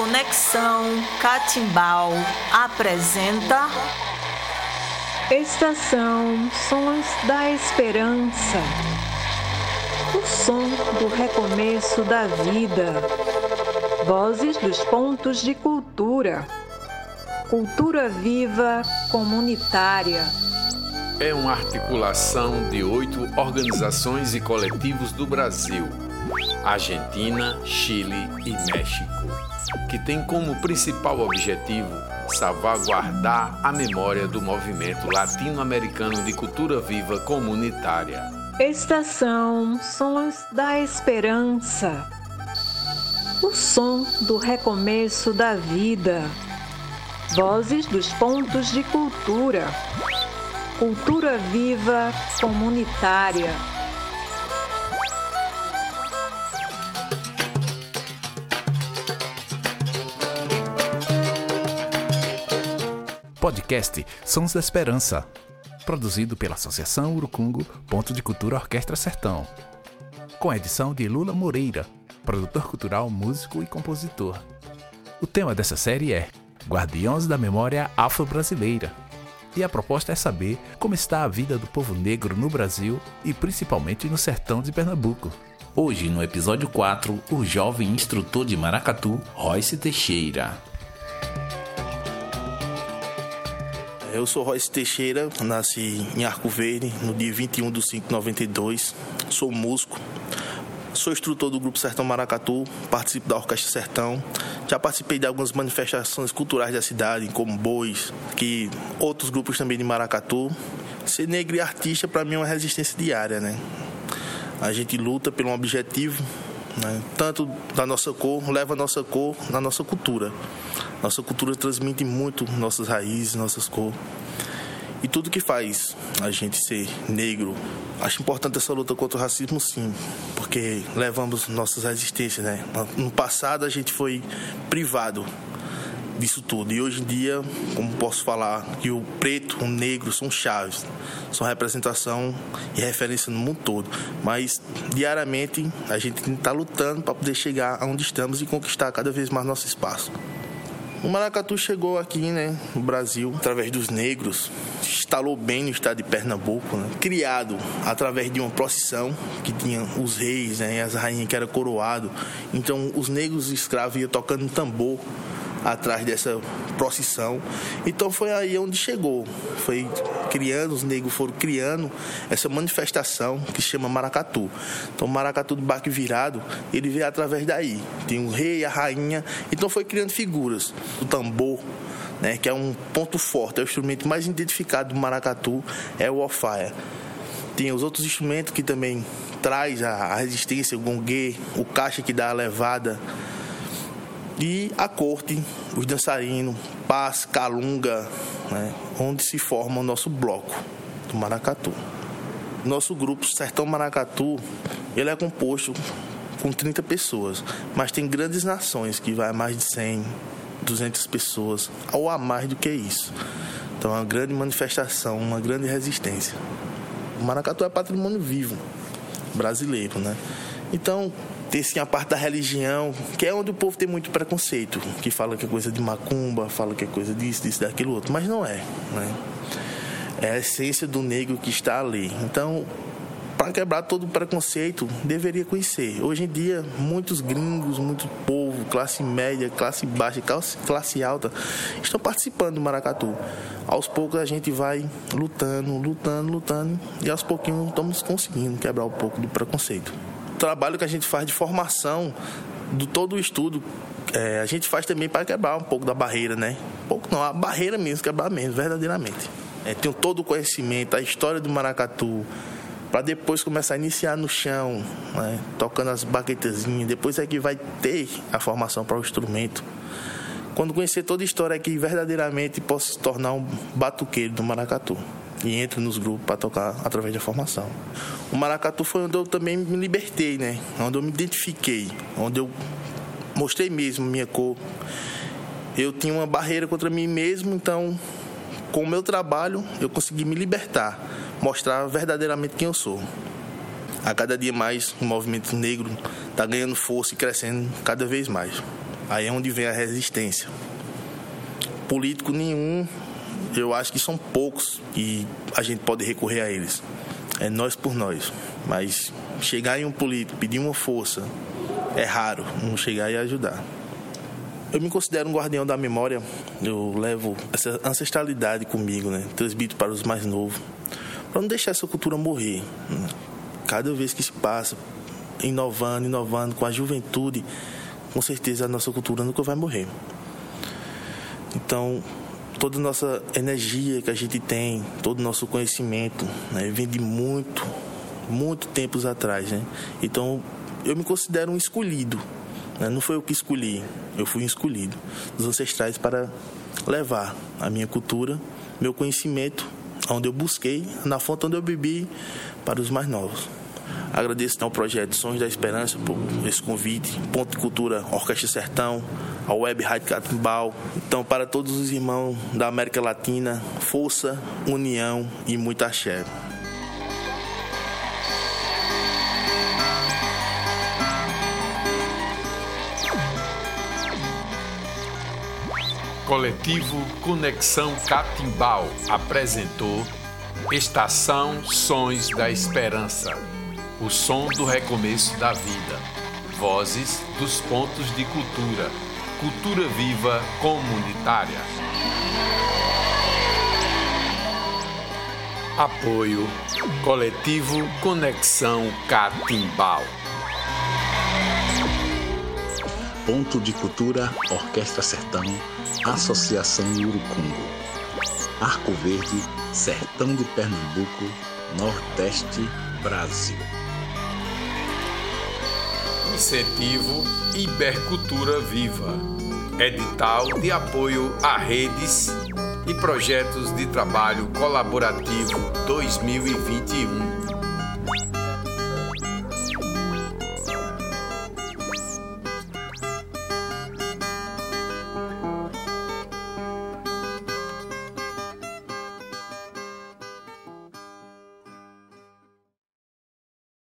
Conexão Catimbau apresenta Estação Sons da Esperança. O som do recomeço da vida. Vozes dos pontos de cultura. Cultura viva comunitária. É uma articulação de oito organizações e coletivos do Brasil, Argentina, Chile e México, que tem como principal objetivo salvaguardar a memória do movimento latino-americano de cultura viva comunitária. Estação Sons da Esperança. O som do recomeço da vida. Vozes dos pontos de cultura. Cultura viva comunitária. Podcast Sons da Esperança, produzido pela Associação Urucungo Ponto de Cultura Orquestra Sertão, com a edição de Lula Moreira, produtor cultural, músico e compositor. O tema dessa série é Guardiões da Memória Afro-Brasileira. E a proposta é saber como está a vida do povo negro no Brasil e principalmente no sertão de Pernambuco. Hoje, no episódio 4, o jovem instrutor de maracatu, Royce Teixeira. Eu sou Royce Teixeira, nasci em Arco Verde no dia 21 de 5 de 92. Sou músico, sou instrutor do Grupo Sertão Maracatu, participo da Orquestra Sertão. Já participei de algumas manifestações culturais da cidade, como Bois, que outros grupos também de Maracatu. Ser negro e artista, para mim, é uma resistência diária, né? A gente luta pelo um objetivo, né? tanto da nossa cor, leva a nossa cor na nossa cultura. Nossa cultura transmite muito nossas raízes, nossas cores. E tudo que faz a gente ser negro, acho importante essa luta contra o racismo, sim, porque levamos nossas resistências, né? No passado a gente foi privado disso tudo. E hoje em dia, como posso falar, que o preto, o negro são chaves, são representação e referência no mundo todo. Mas diariamente a gente está lutando para poder chegar aonde estamos e conquistar cada vez mais nosso espaço. O maracatu chegou aqui, né, no Brasil, através dos negros, instalou bem no estado de Pernambuco, né, criado através de uma procissão que tinha os reis né, e as rainhas que eram coroados. Então, os negros escravos iam tocando tambor atrás dessa procissão. Então foi aí onde chegou. Foi criando, os negros foram criando essa manifestação que chama maracatu. Então maracatu do barco virado, ele veio através daí. Tem o rei, a rainha. Então foi criando figuras. O tambor, né, que é um ponto forte, é o instrumento mais identificado do maracatu, é o alfaia. Tem os outros instrumentos que também traz a resistência, o gongue, o caixa que dá a levada, e a corte, os dançarinos, paz, calunga, né, onde se forma o nosso bloco do Maracatu. Nosso grupo Sertão Maracatu, ele é composto com 30 pessoas, mas tem grandes nações que vai a mais de 100, 200 pessoas, ou a mais do que isso. Então é uma grande manifestação, uma grande resistência. O Maracatu é patrimônio vivo brasileiro, né? Então, tem sim a parte da religião, que é onde o povo tem muito preconceito, que fala que é coisa de macumba, fala que é coisa disso, disso, daquilo outro, mas não é, né? É a essência do negro que está ali. Então, para quebrar todo o preconceito, deveria conhecer. Hoje em dia, muitos gringos, muito povo, classe média, classe baixa, classe, classe alta, estão participando do maracatu. Aos poucos a gente vai lutando, lutando, lutando, e aos pouquinhos estamos conseguindo quebrar um pouco do preconceito trabalho que a gente faz de formação do todo o estudo, é, a gente faz também para quebrar um pouco da barreira, né? Um pouco não, a barreira mesmo, quebrar mesmo, verdadeiramente. É, tenho todo o conhecimento, a história do maracatu, para depois começar a iniciar no chão, né? tocando as baquetezinhas, depois é que vai ter a formação para o instrumento. Quando conhecer toda a história é que verdadeiramente posso se tornar um batuqueiro do maracatu e entro nos grupos para tocar através da formação. O maracatu foi onde eu também me libertei, né? Onde eu me identifiquei, onde eu mostrei mesmo minha cor. Eu tinha uma barreira contra mim mesmo, então com o meu trabalho eu consegui me libertar, mostrar verdadeiramente quem eu sou. A cada dia mais o movimento negro está ganhando força e crescendo cada vez mais. Aí é onde vem a resistência. Político nenhum, eu acho que são poucos e a gente pode recorrer a eles. É nós por nós. Mas chegar em um político, pedir uma força, é raro não chegar e ajudar. Eu me considero um guardião da memória. Eu levo essa ancestralidade comigo, né? Transmito para os mais novos. Para não deixar essa cultura morrer. Cada vez que se passa, inovando, inovando com a juventude, com certeza a nossa cultura nunca vai morrer. Então, toda a nossa energia que a gente tem, todo o nosso conhecimento, né, vem de muito, muito tempos atrás, né? Então, eu me considero um escolhido. Né? Não foi eu que escolhi, eu fui um escolhido dos ancestrais para levar a minha cultura, meu conhecimento, onde eu busquei, na fonte onde eu bebi, para os mais novos. Agradeço então ao projeto Sons da Esperança por esse convite, Ponto de Cultura Orquestra Sertão, a Web Rádio Catimbau. Então, para todos os irmãos da América Latina, força, união e muita axé. Coletivo Conexão Catimbau apresentou Estação Sons da Esperança o som do recomeço da vida. Vozes dos pontos de cultura. Cultura viva comunitária. Apoio Coletivo Conexão Catimbau. Ponto de Cultura Orquestra Sertão, Associação Urucungo. Arco Verde, Sertão de Pernambuco, Nordeste, Brasil. Incentivo Ibercultura Viva. Edital de apoio a redes e projetos de trabalho colaborativo 2021.